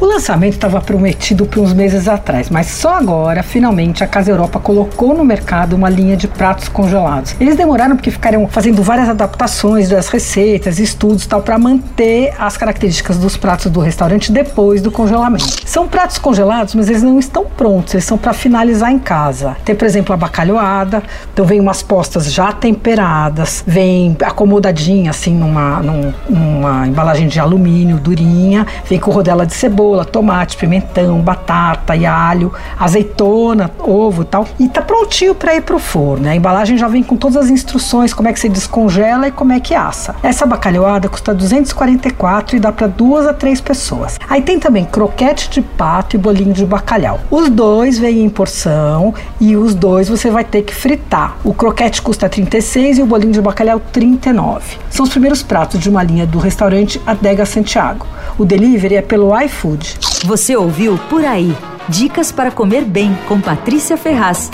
O lançamento estava prometido por uns meses atrás, mas só agora, finalmente, a Casa Europa colocou no mercado uma linha de pratos congelados. Eles demoraram porque ficaram fazendo várias adaptações das receitas, estudos tal, para manter as características dos pratos do restaurante depois do congelamento. São pratos congelados, mas eles não estão prontos, eles são para finalizar em casa. Tem, por exemplo, a bacalhoada, então vem umas postas já temperadas, vem acomodadinha assim numa, num, numa embalagem de alumínio durinha, vem com rodela de cebola, tomate, pimentão, batata e alho, azeitona, ovo e tal. E tá prontinho para ir pro forno. A embalagem já vem com todas as instruções, como é que se descongela e como é que assa. Essa bacalhoada custa 244 e dá para duas a três pessoas. Aí tem também croquete de pato e bolinho de bacalhau. Os dois vêm em porção e os dois você vai ter que fritar. O croquete custa 36 e o bolinho de bacalhau 39. São os primeiros pratos de uma linha do restaurante Adega Santiago. O delivery é pelo iFood. Você ouviu Por Aí. Dicas para comer bem com Patrícia Ferraz.